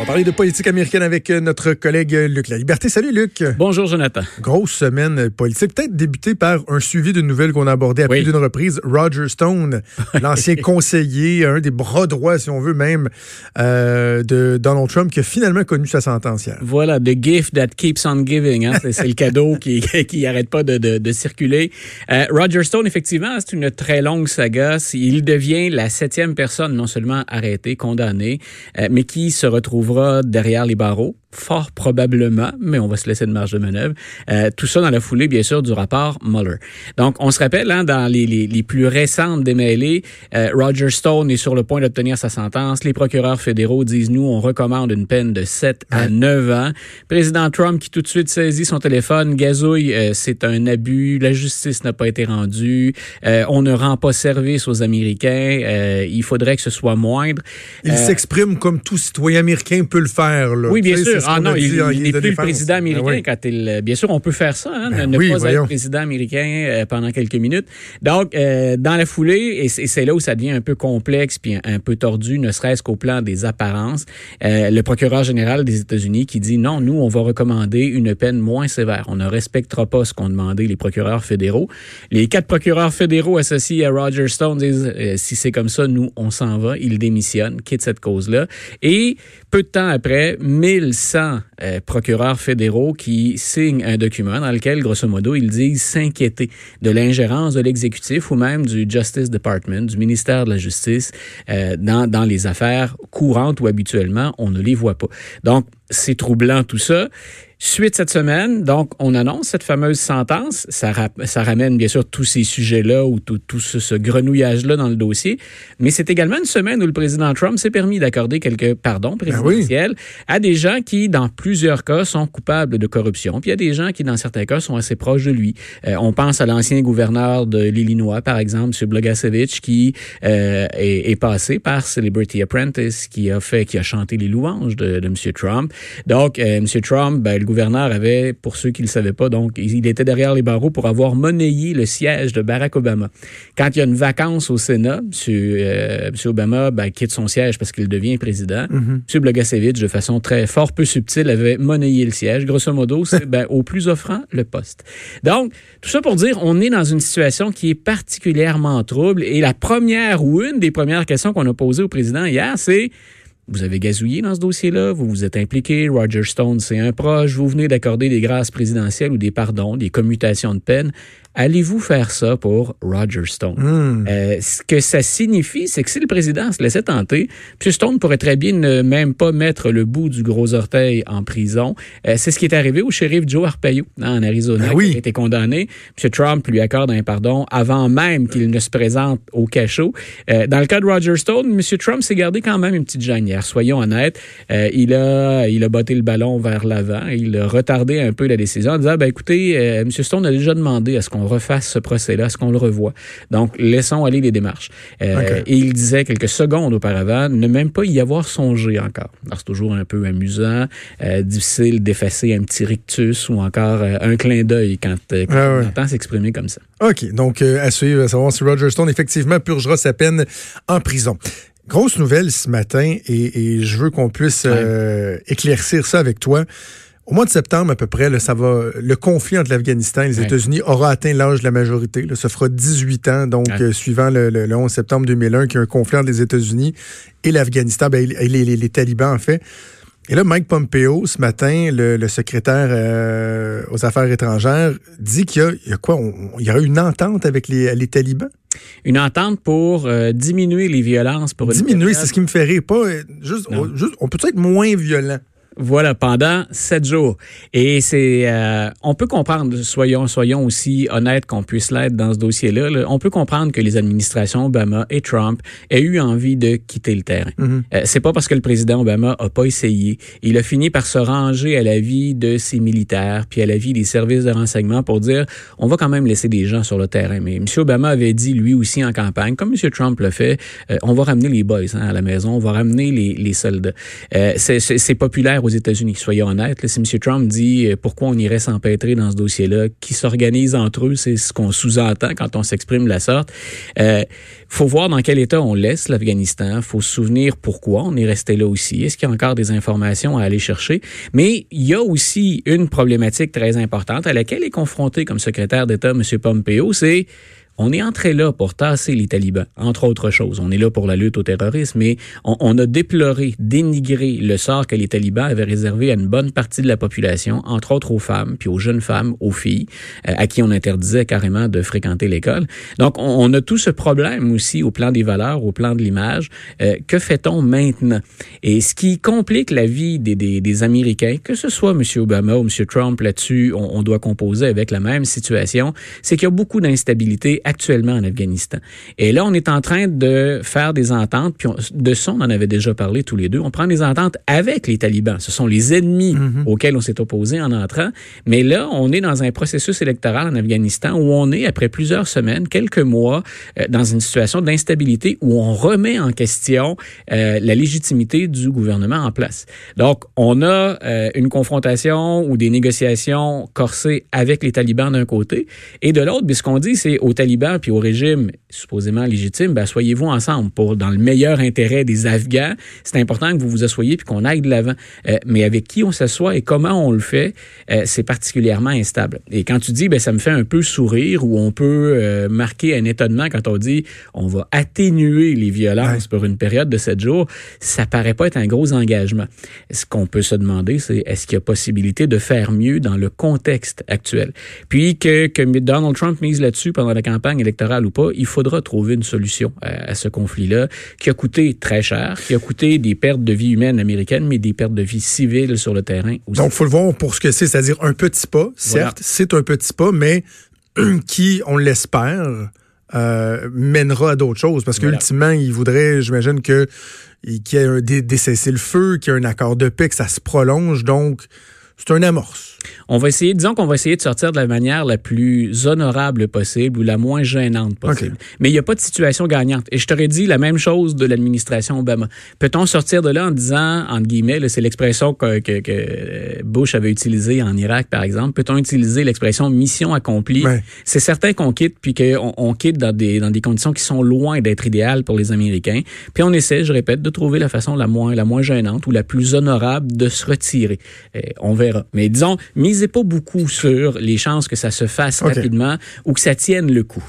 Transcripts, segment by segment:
On va parler de politique américaine avec euh, notre collègue euh, Luc La Liberté. Salut Luc. Bonjour Jonathan. Grosse semaine politique. Peut-être débuter par un suivi de nouvelles qu'on a abordé à plus d'une reprise. Roger Stone, l'ancien conseiller, un des bras droits, si on veut même, euh, de Donald Trump, qui a finalement connu sa sentence hier. Voilà, the gift that keeps on giving. Hein? C'est le cadeau qui qui arrête pas de, de, de circuler. Euh, Roger Stone, effectivement, c'est une très longue saga. Il devient la septième personne non seulement arrêtée, condamnée, euh, mais qui se retrouve derrière les barreaux fort probablement, mais on va se laisser de marge de manœuvre. Euh, tout ça dans la foulée, bien sûr, du rapport Mueller. Donc, on se rappelle, hein, dans les, les, les, plus récentes démêlés, euh, Roger Stone est sur le point d'obtenir sa sentence. Les procureurs fédéraux disent, nous, on recommande une peine de 7 à 9 ans. Président Trump qui tout de suite saisit son téléphone, gazouille, euh, c'est un abus, la justice n'a pas été rendue, euh, on ne rend pas service aux Américains, euh, il faudrait que ce soit moindre. Il s'exprime comme tout citoyen américain peut le faire. Là. Oui, bien sûr. Ah non, il, n'est plus le président américain quand il. Bien sûr, on peut faire ça, hein, ben ne pas être président américain euh, pendant quelques minutes. Donc, euh, dans la foulée, et c'est là où ça devient un peu complexe puis un, peu tordu, ne serait-ce qu'au plan des apparences, euh, le procureur général des États-Unis qui dit non, nous, on va recommander une peine moins sévère. On ne respectera pas ce qu'ont demandé les procureurs fédéraux. Les quatre procureurs fédéraux associés à Roger Stone disent si c'est comme ça, nous, on s'en va. Il démissionne, quitte cette cause-là. Et peu de temps après, 1100 euh, procureurs fédéraux qui signent un document dans lequel, grosso modo, ils disent s'inquiéter de l'ingérence de l'exécutif ou même du Justice Department, du ministère de la Justice, euh, dans, dans les affaires courantes ou habituellement, on ne les voit pas. Donc, c'est troublant tout ça. Suite cette semaine, donc, on annonce cette fameuse sentence. Ça, ça ramène bien sûr tous ces sujets-là ou tout, tout ce, ce grenouillage-là dans le dossier. Mais c'est également une semaine où le président Trump s'est permis d'accorder quelques pardons ben présidentiels à des gens qui, dans plusieurs cas, sont coupables de corruption. Puis il y a des gens qui, dans certains cas, sont assez proches de lui. Euh, on pense à l'ancien gouverneur de l'Illinois, par exemple, M. Blogasevich, qui euh, est, est, passé par Celebrity Apprentice, qui a fait, qui a chanté les louanges de, de M. Trump. Donc, euh, M. Trump, ben, le gouverneur avait, pour ceux qui ne le savaient pas, donc il était derrière les barreaux pour avoir monnayé le siège de Barack Obama. Quand il y a une vacance au Sénat, M. Obama ben, quitte son siège parce qu'il devient président. Mm M. Blogasevich, de façon très fort peu subtile, avait monnayé le siège. Grosso modo, c'est ben, au plus offrant le poste. Donc, tout ça pour dire, on est dans une situation qui est particulièrement trouble. Et la première ou une des premières questions qu'on a posées au président hier, c'est vous avez gazouillé dans ce dossier-là, vous vous êtes impliqué, Roger Stone, c'est un proche, vous venez d'accorder des grâces présidentielles ou des pardons, des commutations de peine. Allez-vous faire ça pour Roger Stone? Hmm. Euh, ce que ça signifie, c'est que si le président se laissait tenter, M. Stone pourrait très bien ne même pas mettre le bout du gros orteil en prison. Euh, c'est ce qui est arrivé au shérif Joe Arpaio hein, en Arizona, ben qui a été condamné. M. Trump lui accorde un pardon avant même qu'il ne se présente au cachot. Euh, dans le cas de Roger Stone, M. Trump s'est gardé quand même une petite Soyons honnêtes, il a il a botté le ballon vers l'avant. Il a retardé un peu la décision en disant, ben écoutez, M. Stone a déjà demandé à ce qu'on refasse ce procès-là, ce qu'on le revoit. Donc, laissons aller les démarches. Euh, et il disait quelques secondes auparavant ne même pas y avoir songé encore. Alors, c'est toujours un peu amusant, euh, difficile d'effacer un petit rictus ou encore euh, un clin d'œil quand, quand ah on entend s'exprimer comme ça. OK. Donc, à suivre, à savoir si Roger Stone, effectivement, purgera sa peine en prison. Grosse nouvelle ce matin et, je veux qu'on puisse éclaircir ça avec toi. Au mois de septembre, à peu près, ça va, le conflit entre l'Afghanistan et les États-Unis aura atteint l'âge de la majorité. Là, ça fera 18 ans, donc, euh, suivant le, 11 septembre 2001, qu'il y a un conflit entre les États-Unis et l'Afghanistan, ben, les, les, talibans, en fait. Et là, Mike Pompeo, ce matin, le, secrétaire euh, aux Affaires étrangères, dit qu'il y, a, quoi? il y aura une entente avec les, talibans? Une entente pour euh, diminuer les violences. pour Diminuer, c'est ce qui me fait rire. Pas, juste, juste on peut être moins violent? Voilà, pendant sept jours. Et c'est, euh, on peut comprendre, soyons, soyons aussi honnêtes qu'on puisse l'être dans ce dossier-là. on peut comprendre que les administrations Obama et Trump aient eu envie de quitter le terrain. Mm-hmm. Euh, c'est pas parce que le président Obama a pas essayé. Il a fini par se ranger à la vie de ses militaires, puis à la vie des services de renseignement pour dire, on va quand même laisser des gens sur le terrain. Mais M. Obama avait dit lui aussi en campagne, comme M. Trump l'a fait, euh, on va ramener les boys hein, à la maison, on va ramener les, les soldats. c'est populaire États-Unis. Soyons honnêtes, si M. Trump dit euh, pourquoi on irait s'empêtrer dans ce dossier-là, qui s'organisent entre eux, c'est ce qu'on sous-entend quand on s'exprime de la sorte. Euh, faut voir dans quel état on laisse l'Afghanistan. faut se souvenir pourquoi on est resté là aussi. Est-ce qu'il y a encore des informations à aller chercher? Mais il y a aussi une problématique très importante à laquelle est confronté comme secrétaire d'État M. Pompeo, c'est on est entré là pour tasser les talibans, entre autres choses. On est là pour la lutte au terrorisme, mais on, a déploré, dénigré le sort que les talibans avaient réservé à une bonne partie de la population, entre autres aux femmes, puis aux jeunes femmes, aux filles, euh, à qui on interdisait carrément de fréquenter l'école. Donc, on, a tout ce problème aussi au plan des valeurs, au plan de l'image. Euh, que fait-on maintenant? Et ce qui complique la vie des, Américains, que ce soit M. Obama ou M. Trump là-dessus, on doit composer avec la même situation, c'est qu'il y a beaucoup d'instabilité actuellement en Afghanistan. Et là, on est en train de faire des ententes, puis de ça, on en avait déjà parlé tous les deux. On prend des ententes avec les talibans. Ce sont les ennemis mhm. auxquels on s'est opposé en entrant. Mais là, on est dans un processus électoral en Afghanistan où on est, après plusieurs semaines, quelques mois, euh, dans une situation d'instabilité où on remet en question euh, la légitimité du gouvernement en place. Donc, on a euh, une confrontation ou des négociations corsées avec les talibans d'un côté, et de l'autre, ce qu'on dit, c'est aux talibans puis au régime supposément légitime, ben, soyez-vous ensemble pour dans le meilleur intérêt des Afghans. C'est important que vous vous assoyiez puis qu'on aille de l'avant. Euh, mais avec qui on s'assoit et comment on le fait, euh, c'est particulièrement instable. Et quand tu dis, ben ça me fait un peu sourire ou on peut euh, marquer un étonnement quand on dit on va atténuer les violences pour une période de sept jours, ça paraît pas être un gros engagement. Ce qu'on peut se demander, c'est est-ce qu'il y a possibilité de faire mieux dans le contexte actuel? Puis que, que Donald Trump mise là-dessus pendant la campagne électorale ou pas, il faudra trouver une solution à, ce conflit-là qui a coûté très cher, qui a coûté des pertes de vie humaines américaines, mais des pertes de vie civiles sur le terrain aussi. Donc, il faut le voir pour ce que c'est, c'est-à-dire un petit pas, certes, c'est un petit pas, mais qui, on l'espère, euh, mènera à d'autres choses. Parce qu'ultimement, il voudrait, j'imagine, que qu'il y ait un décesser le feu, qu'il y ait un accord de paix, que ça se prolonge. Donc, c'est un amorce. On va essayer, disons qu'on va essayer de sortir de la manière la plus honorable possible ou la moins gênante possible. Mais il n'y a pas de situation gagnante. Et je t'aurais dit la même chose de l'administration Obama. Peut-on sortir de là en disant, entre guillemets, c'est l'expression que, que, Bush avait utilisée en Irak, par exemple, peut-on utiliser l'expression mission accomplie? C'est certain qu'on quitte, puis qu'on on quitte dans des, dans des conditions qui sont loin d'être idéales pour les Américains. Puis on essaie, je répète, de trouver la façon la moins, la moins gênante ou la plus honorable de se retirer. Et on verra. Mais disons, misez pas beaucoup sur les chances que ça se fasse rapidement ou que ça tienne le coup.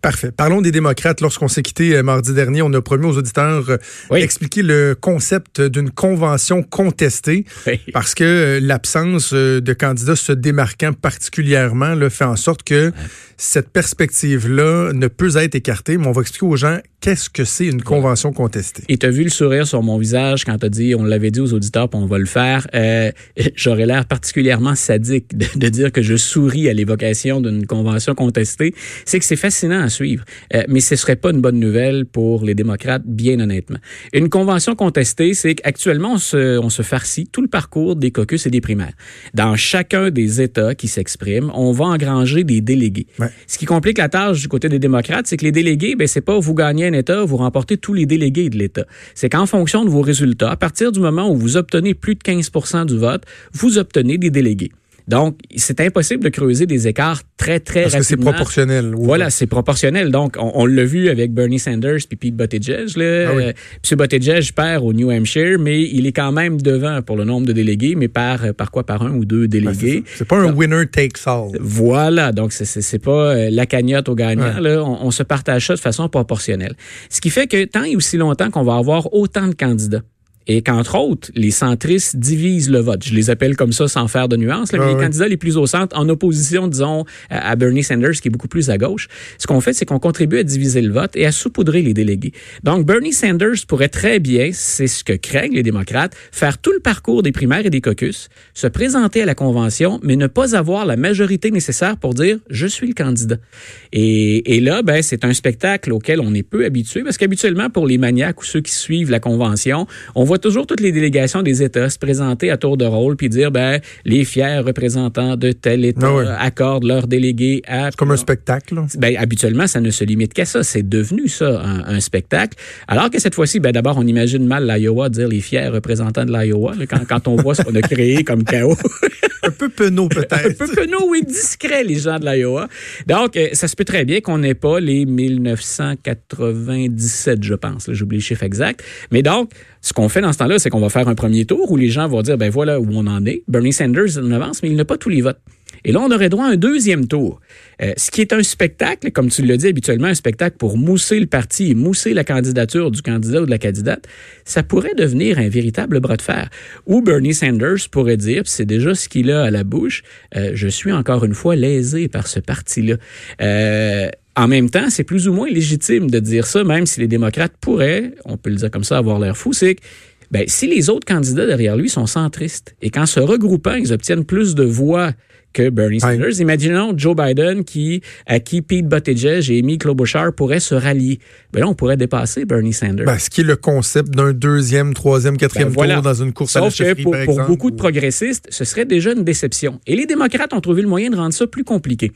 Parfait. Parlons des démocrates. Lorsqu'on s'est quitté euh, mardi dernier, on a promis aux auditeurs d'expliquer euh, le concept d'une convention contestée parce que euh, l'absence de candidats se démarquant particulièrement le fait en sorte que cette perspective-là ne peut être écartée, mais on va expliquer aux gens qu'est-ce que c'est une convention contestée? Et tu as vu le sourire sur mon visage quand tu as dit, on l'avait dit aux auditeurs, puis on va le faire. Euh, J'aurais l'air particulièrement sadique de, dire que je souris à l'évocation d'une convention contestée. C'est que c'est fascinant à suivre, euh, mais ce serait pas une bonne nouvelle pour les démocrates, bien honnêtement. Une convention contestée, c'est qu'actuellement, on se, on se farcit tout le parcours des caucus et des primaires. Dans chacun des États qui s'expriment, on va engranger des délégués. Ce qui complique la tâche du côté des démocrates, c'est que les délégués, ben, c'est pas vous gagnez vous remportez tous les délégués de l'État. C'est qu'en fonction de vos résultats, à partir du moment où vous obtenez plus de 15% du vote, vous obtenez des délégués. Donc, c'est impossible de creuser des écarts très, très Parce rapidement. que c'est proportionnel. Voilà, c'est proportionnel. Donc, on, l'a vu avec Bernie Sanders puis Pete Buttigieg. Là. Ah euh, M. Buttigieg perd au New Hampshire, mais il est quand même devant pour le nombre de délégués, mais par, par quoi? Par un ou deux délégués. c'est pas un winner takes all. Voilà. Donc, c'est pas euh, la cagnotte au gagnant. Là. On, on se partage ça de façon proportionnelle. Ce qui fait que tant et aussi longtemps qu'on va avoir autant de candidats, et qu'entre autres, les centristes divisent le vote. Je les appelle comme ça sans faire de nuances, mais ah les candidats les plus au centre, en opposition, disons, à Bernie Sanders, qui est beaucoup plus à gauche, ce qu'on fait, c'est qu'on contribue à diviser le vote et à saupoudrer les délégués. Donc, Bernie Sanders pourrait très bien, c'est ce que craignent les démocrates, faire tout le parcours des primaires et des caucus, se présenter à la convention, mais ne pas avoir la majorité nécessaire pour dire « je suis le candidat ». Et, et là, ben, c'est un spectacle auquel on est peu habitué, parce qu'habituellement, pour les maniaques ou ceux qui suivent la convention, on voit toujours toutes les délégations des États se présenter à tour de rôle puis dire ben les fiers représentants de tel État ah accordent leurs délégués à. comme un spectacle. Ben habituellement ça ne se limite qu'à ça. C'est devenu ça un, spectacle. Alors que cette fois-ci, ben d'abord on imagine mal l'Iowa dire les fiers représentants de l'Iowa quand, quand on voit ce qu'on a créé comme chaos. peu penaud peut-être. un peu penaud, oui, discret les gens de l'Iowa. Donc euh, ça se peut très bien qu'on n'ait pas les 1997, je pense. J'oublie le chiffre exact. Mais donc, ce qu'on fait dans ce temps-là, c'est qu'on va faire un premier tour où les gens vont dire, ben voilà où on en est. Bernie Sanders en avance, mais il n'a pas tous les votes. Et là, on aurait droit à un deuxième tour. Euh, ce qui est un spectacle, comme tu l'as dit habituellement, un spectacle pour mousser le parti mousser la candidature du candidat ou de la candidate, ça pourrait devenir un véritable bras de fer. Ou Bernie Sanders pourrait dire, c'est déjà ce qu'il a à la bouche, euh, je suis encore une fois lésé par ce parti-là. Euh, en même temps, c'est plus ou moins légitime de dire ça, même si les démocrates pourraient, on peut le dire comme ça, avoir l'air fou, c'est que ben, si les autres candidats derrière lui sont centristes et qu'en se regroupant, ils obtiennent plus de voix que Bernie Sanders. Imaginons Joe Biden qui, à qui Pete Buttigieg et Amy Klobuchar pourraient se rallier. Ben là, on pourrait dépasser Bernie Sanders. Ben, ce qui est le concept d'un deuxième, troisième, quatrième ben, tour dans une course à la chefferie, pour, pour beaucoup de progressistes, ce serait déjà une déception. Et les démocrates ont trouvé le moyen de rendre ça plus compliqué.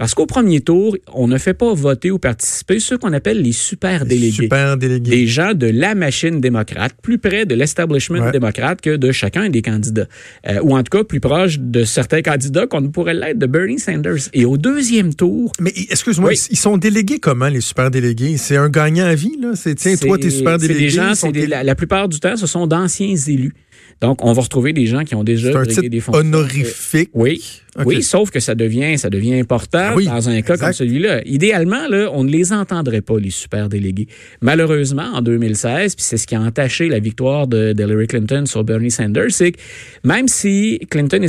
Parce qu'au premier tour, on ne fait pas voter ou participer ceux qu'on appelle les super délégués. Super délégués. Des gens de la machine démocrate, plus près de l'establishment démocrate que de chacun des candidats. Euh, ou en tout cas, plus proche de certains candidats qu'on ne pourrait l'être de Bernie Sanders. Et au deuxième tour. Mais excuse-moi, ils sont délégués comment, les super délégués? C'est un gagnant à vie, là? C'est, tiens, toi, t'es super délégué. Des gens, la, la plupart du temps, ce sont d'anciens élus. Donc, on va retrouver des gens qui ont déjà des fonctions. honorifique. Oui. Oui, sauf que ça devient, ça devient important ah dans un cas comme celui-là. Idéalement, là, on ne les entendrait pas, les super délégués. Malheureusement, en 2016, puis c'est ce qui a entaché la victoire de, Hillary Clinton sur Bernie Sanders, c'est que même si Clinton et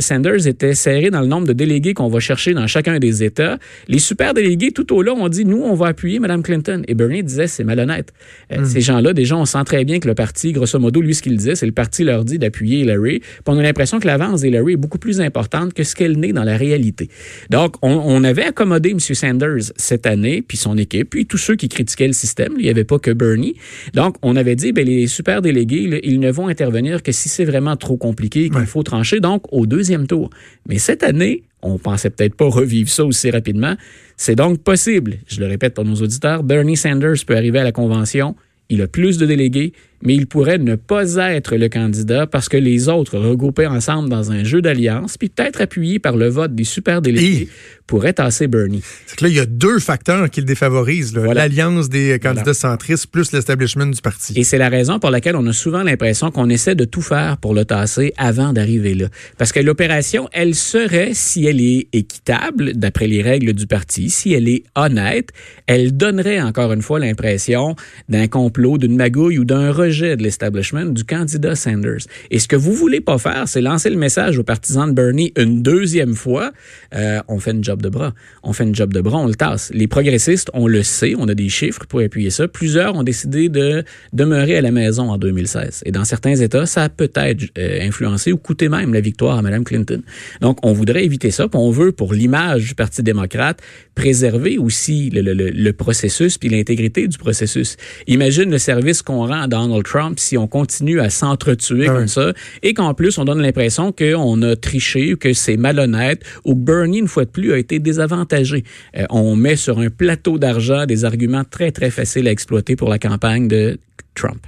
Sanders étaient serrés dans le nombre de délégués qu'on va chercher dans chacun des États, les super délégués tout au long ont dit, nous, on va appuyer Mme Clinton. Et Bernie disait, c'est malhonnête. Euh, hmm. Ces gens-là, déjà, on sent très bien que le parti, grosso modo, lui, ce qu'il disait, c'est le parti leur dit d'appuyer Hillary. Puis on a l'impression que l'avance d'Hillary est beaucoup plus importante que ce qu'elle n'est dans la réalité. Donc, on, avait accommodé M. Sanders cette année, puis son équipe, puis tous ceux qui critiquaient le système. Il n'y avait pas que Bernie. Donc, on avait dit, ben, les super délégués, ils ne vont intervenir que si c'est vraiment trop compliqué, qu'il faut trancher, donc au deuxième tour. Mais cette année, on pensait peut-être pas revivre ça aussi rapidement. C'est donc possible. Je le répète pour nos auditeurs, Bernie Sanders peut arriver à la convention. Il a plus de délégués, mais il pourrait ne pas être le candidat parce que les autres, regroupés ensemble dans un jeu d'alliance, puis peut-être appuyés par le vote des super délégués, pourraient tasser Bernie. C'est que là, il y a deux facteurs qui le défavorisent. L'alliance des candidats centristes plus l'establishment du parti. Et c'est la raison pour laquelle on a souvent l'impression qu'on essaie de tout faire pour le tasser avant d'arriver là. Parce que l'opération, elle serait, si elle est équitable, d'après les règles du parti, si elle est honnête, elle donnerait encore une fois l'impression d'un complot, d'une magouille ou d'un de l'establishment du candidat Sanders. Et ce que vous voulez pas faire, c'est lancer le message aux partisans de Bernie une deuxième fois. Euh, on fait une job de bras. On fait une job de bras, on le tasse. Les progressistes, on le sait, on a des chiffres pour appuyer ça. Plusieurs ont décidé de demeurer à la maison en 2016. Et dans certains États, ça a peut-être euh, influencé ou coûté même la victoire à Mme Clinton. Donc, on voudrait éviter ça. on veut, pour l'image du Parti démocrate, préserver aussi le processus puis l'intégrité du processus. Imagine le service qu'on rend à Donald Trump si on continue à s'entretuer ah comme ça et qu'en plus on donne l'impression qu'on a triché ou que c'est malhonnête ou que Bernie, une fois de plus, a été désavantagé. Euh, on met sur un plateau d'argent des arguments très, très faciles à exploiter pour la campagne de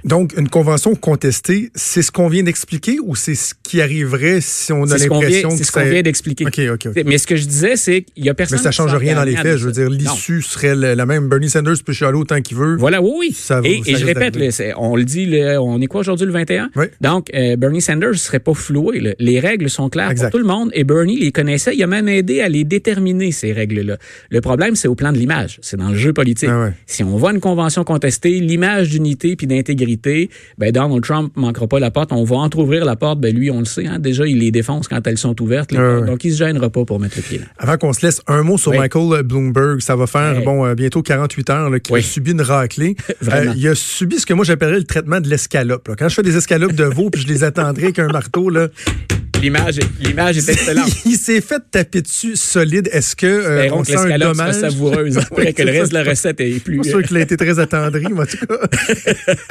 donc, une convention contestée, c'est ce qu'on vient d'expliquer ou c'est ce qui arriverait si on a l'impression que c'est ce qu'on vient d'expliquer. Mais ce que je disais, c'est qu'il y a personne. Mais ça change rien dans les faits. Je veux dire, l'issue serait la même. Bernie Sanders peut chialer autant qu'il veut. Voilà, oui, oui. Ça, et, et je répète, on le dit, on est quoi aujourd'hui le 21? Donc, euh, Bernie Sanders ne serait pas floué. Les règles sont claires pour tout le monde et Bernie les connaissait. Il a même aidé à les déterminer, ces règles-là. Le problème, c'est au plan de l'image. C'est dans le jeu politique. Ah si on voit une convention contestée, l'image d'unité puis intégrité, ben Donald Trump manquera pas la porte. On va entrouvrir la porte. Ben lui, on le sait. Hein, déjà, il les défonce quand elles sont ouvertes. Donc, il se gênera pas pour mettre le pied là. Avant qu'on se laisse, un mot sur Michael Bloomberg. Ça va faire bon euh, bientôt 48 heures qu'il a subi une raclée. Euh, il a subi ce que moi j'appellerais le traitement de l'escalope. Quand je fais des escalopes de veau puis je les attendrai avec un marteau, là, l'image, l'image est excellente. il s'est fait taper dessus solide. Est-ce que euh, on sent un dommage? savoureuse après que le reste de la recette est plus. Je suis sûr qu'il a été très attendri, en tout cas.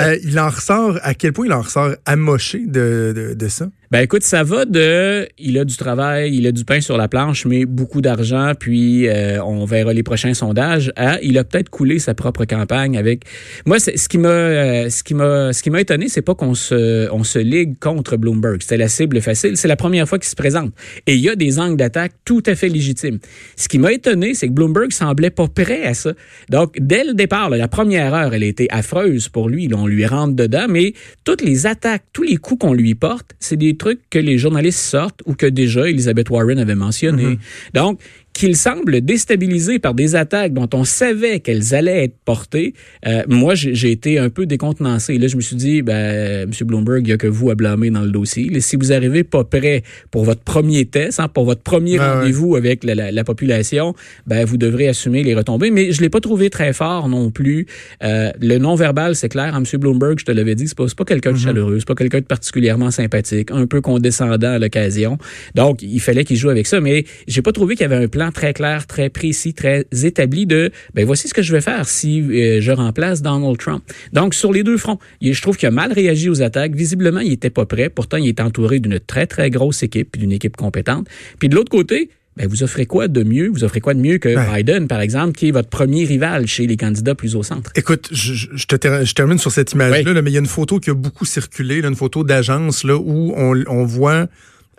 Euh, il en ressort. À quel point il en ressort amoché de, de, de ça? Ben écoute, ça va de il a du travail, il a du pain sur la planche, mais beaucoup d'argent, puis euh, on verra les prochains sondages. À, il a peut-être coulé sa propre campagne avec. Moi, ce qui m'a euh, ce qui m'a ce qui m'a étonné, c'est pas qu'on se on se ligue contre Bloomberg. C'était la cible facile. C'est la première fois qu'il se présente et il y a des angles d'attaque tout à fait légitimes. Ce qui m'a étonné, c'est que Bloomberg semblait pas prêt à ça. Donc dès le départ, la première heure, elle a été affreuse pour lui. on lui rentre dedans, mais toutes les attaques, tous les coups qu'on lui porte, c'est des trucs que les journalistes sortent ou que déjà Elizabeth Warren avait mentionné. Mm-hmm. Donc, qu'il semble déstabilisé par des attaques dont on savait qu'elles allaient être portées, euh, moi, j'ai été un peu décontenancé. Là, je me suis dit, ben, M. Bloomberg, il n'y a que vous à blâmer dans le dossier. si vous arrivez pas prêt pour votre premier test, hein, pour votre premier rendez-vous avec la, population, ben, vous devrez assumer les retombées. Mais je l'ai pas trouvé très fort non plus. Euh, le non-verbal, c'est clair. Hein, M. Bloomberg, je te l'avais dit, c'est pas, pas quelqu'un de mm-hmm. chaleureux, c'est pas quelqu'un de particulièrement sympathique, un peu condescendant à l'occasion. Donc, il fallait qu'il joue avec ça. Mais j'ai pas trouvé qu'il y avait un plan très clair, très précis, très établi de ben voici ce que je vais faire si euh, je remplace Donald Trump. Donc sur les deux fronts, je trouve qu'il a mal réagi aux attaques. Visiblement, il était pas prêt. Pourtant, il est entouré d'une très très grosse équipe, d'une équipe compétente. Puis de l'autre côté, ben, vous offrez quoi de mieux? Vous offrez quoi de mieux que Biden, par exemple, qui est votre premier rival chez les candidats plus au centre? Écoute, je, je, termine sur cette image-là, mais il y a une photo qui a beaucoup circulé, une photo d'agence là, où on, on voit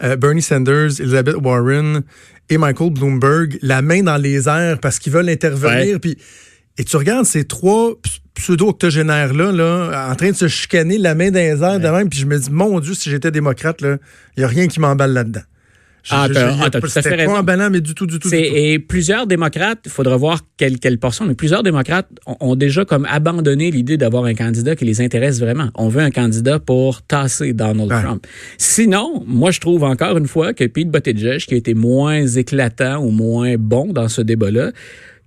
euh, Bernie Sanders, Elizabeth Warren et Michael Bloomberg la main dans les airs parce qu'ils veulent intervenir. Puis, et tu regardes ces trois pseudo-octogénaires-là, là, en train de se chicaner la main dans les airs de même, puis je me dis, mon Dieu, si j'étais démocrate, il n'y a rien qui m'emballe là-dedans. Ah, t'as tout à fait raison. Pas mais du tout, du tout, du tout. Et plusieurs démocrates, il faudra voir quelle, quelle portion, mais plusieurs démocrates ont, déjà comme abandonné l'idée d'avoir un candidat qui les intéresse vraiment. On veut un candidat pour tasser Donald Trump. Sinon, moi, je trouve encore une fois que Pete Buttigieg, qui a été moins éclatant ou moins bon dans ce débat-là,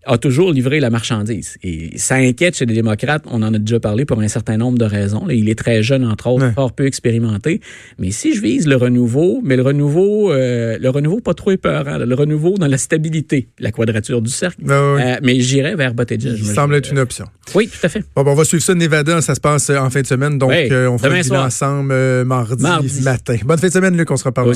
a toujours livré la marchandise. Et ça inquiète chez les démocrates. On en a déjà parlé pour un certain nombre de raisons. Il est très jeune, entre autres, fort peu expérimenté. Mais si je vise le renouveau, mais le renouveau, euh, le renouveau pas trop épeurant, le renouveau dans la stabilité, la quadrature du cercle. Ben euh, mais j'irai vers Buttigieg. Il semble être une option. Oui, tout à fait. Bon, ben, on va suivre ça Nevada. Ça se passe en fin de semaine. Donc, euh, on fera le ensemble mardi, mardi, matin. Bonne fin de semaine, Luc. On se reparle.